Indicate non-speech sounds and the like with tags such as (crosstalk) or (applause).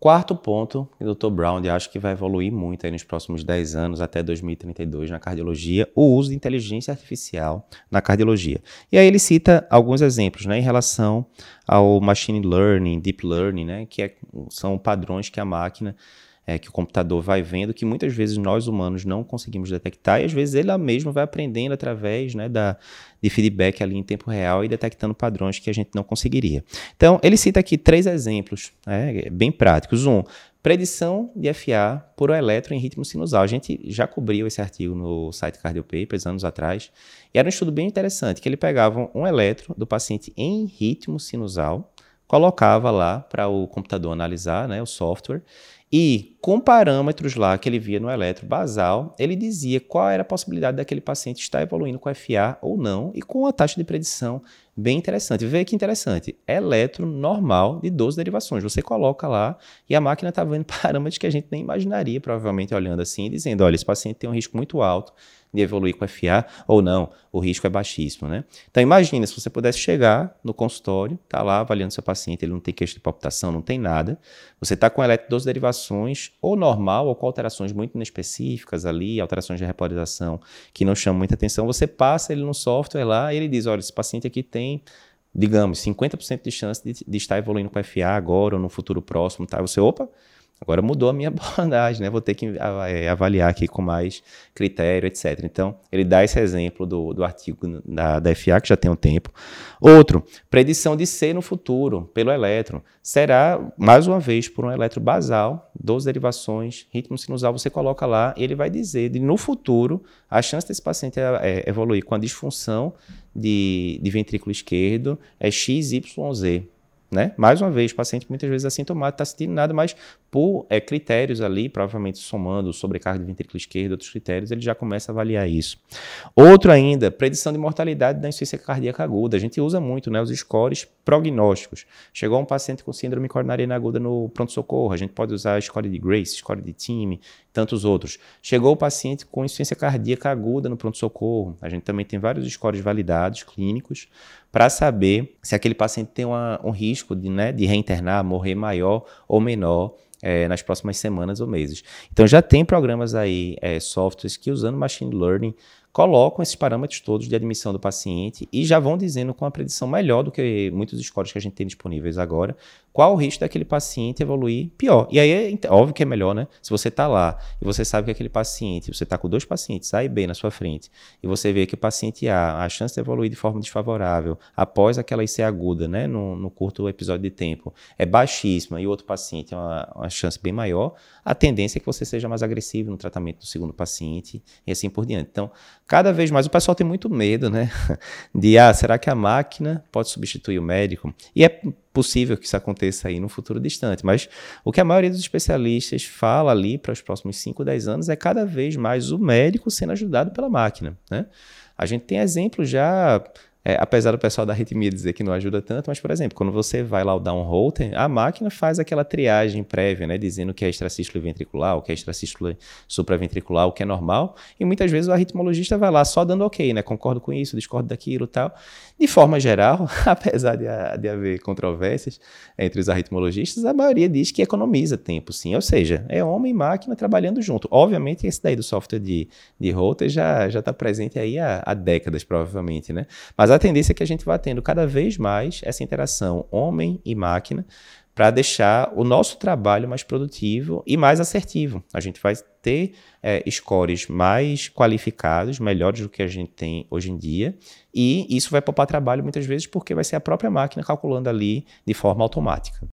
Quarto ponto, o Dr. Brown acho que vai evoluir muito aí nos próximos 10 anos, até 2032, na cardiologia, o uso de inteligência artificial na cardiologia. E aí ele cita alguns exemplos né, em relação ao machine learning, deep learning, né, que é, são padrões que a máquina é, que o computador vai vendo que muitas vezes nós humanos não conseguimos detectar e às vezes ele mesmo vai aprendendo através né, da, de feedback ali em tempo real e detectando padrões que a gente não conseguiria. Então, ele cita aqui três exemplos né, bem práticos. Um, predição de FA por eletro em ritmo sinusal. A gente já cobriu esse artigo no site Cardio Papers anos atrás e era um estudo bem interessante que ele pegava um eletro do paciente em ritmo sinusal, colocava lá para o computador analisar, né, o software, e com parâmetros lá que ele via no eletro basal, ele dizia qual era a possibilidade daquele paciente estar evoluindo com FA ou não, e com uma taxa de predição bem interessante. Vê que interessante, eletro normal de 12 derivações. Você coloca lá e a máquina está vendo (laughs) parâmetros que a gente nem imaginaria, provavelmente olhando assim, e dizendo, olha, esse paciente tem um risco muito alto de evoluir com FA ou não, o risco é baixíssimo, né? Então imagina se você pudesse chegar no consultório, tá lá avaliando seu paciente, ele não tem queixa de palpitação, não tem nada, você está com eletro 12 derivações, ou normal, ou com alterações muito inespecíficas ali, alterações de repolarização que não chamam muita atenção, você passa ele no software lá e ele diz, olha, esse paciente aqui tem digamos, 50% de chance de, de, estar evoluindo com FA agora ou no futuro próximo, tá? Você, opa, Agora mudou a minha (laughs) abordagem, né? Vou ter que é, avaliar aqui com mais critério, etc. Então, ele dá esse exemplo do, do artigo da, da FA, que já tem um tempo. Outro, predição de C no futuro, pelo elétron. Será, mais uma vez, por um elétron basal, 12 derivações, ritmo sinusal, você coloca lá, ele vai dizer, de, no futuro, a chance desse paciente é, é, evoluir com a disfunção de, de ventrículo esquerdo é XYZ. Né? Mais uma vez, o paciente muitas vezes é assintomático, está sentindo nada, mas por é, critérios ali, provavelmente somando sobrecarga de ventrículo esquerdo, outros critérios, ele já começa a avaliar isso. Outro ainda, predição de mortalidade da insuficiência cardíaca aguda. A gente usa muito né, os scores prognósticos. Chegou um paciente com síndrome coronariana aguda no pronto-socorro, a gente pode usar a score de Grace, score de time, tantos outros. Chegou o paciente com insuficiência cardíaca aguda no pronto-socorro, a gente também tem vários scores validados, clínicos, para saber se aquele paciente tem uma, um risco de, né, de reinternar, morrer maior ou menor é, nas próximas semanas ou meses. Então já tem programas aí, é, softwares que usando machine learning colocam esses parâmetros todos de admissão do paciente e já vão dizendo com uma predição melhor do que muitos scores que a gente tem disponíveis agora, qual o risco daquele paciente evoluir pior. E aí é óbvio que é melhor, né? Se você está lá e você sabe que aquele paciente, você está com dois pacientes, A e B na sua frente, e você vê que o paciente A, a chance de evoluir de forma desfavorável após aquela IC aguda, né, no, no curto episódio de tempo, é baixíssima e o outro paciente é uma, uma chance bem maior, a tendência é que você seja mais agressivo no tratamento do segundo paciente e assim por diante. Então, cada vez mais o pessoal tem muito medo, né? (laughs) De, ah, será que a máquina pode substituir o médico? E é possível que isso aconteça aí no futuro distante, mas o que a maioria dos especialistas fala ali para os próximos 5, 10 anos é cada vez mais o médico sendo ajudado pela máquina, né? A gente tem exemplos já é, apesar do pessoal da arritmia dizer que não ajuda tanto, mas, por exemplo, quando você vai lá dar um Holter, a máquina faz aquela triagem prévia, né, dizendo que é extracístole ventricular, o que é extracístole supraventricular, o que é normal, e muitas vezes o arritmologista vai lá só dando ok, né, concordo com isso, discordo daquilo tal. De forma geral, (laughs) apesar de, de haver controvérsias entre os arritmologistas, a maioria diz que economiza tempo, sim, ou seja, é homem e máquina trabalhando junto. Obviamente, esse daí do software de, de Holter já está presente aí há, há décadas, provavelmente, né, mas mas a tendência é que a gente vá tendo cada vez mais essa interação homem e máquina para deixar o nosso trabalho mais produtivo e mais assertivo. A gente vai ter é, scores mais qualificados, melhores do que a gente tem hoje em dia, e isso vai poupar trabalho muitas vezes porque vai ser a própria máquina calculando ali de forma automática.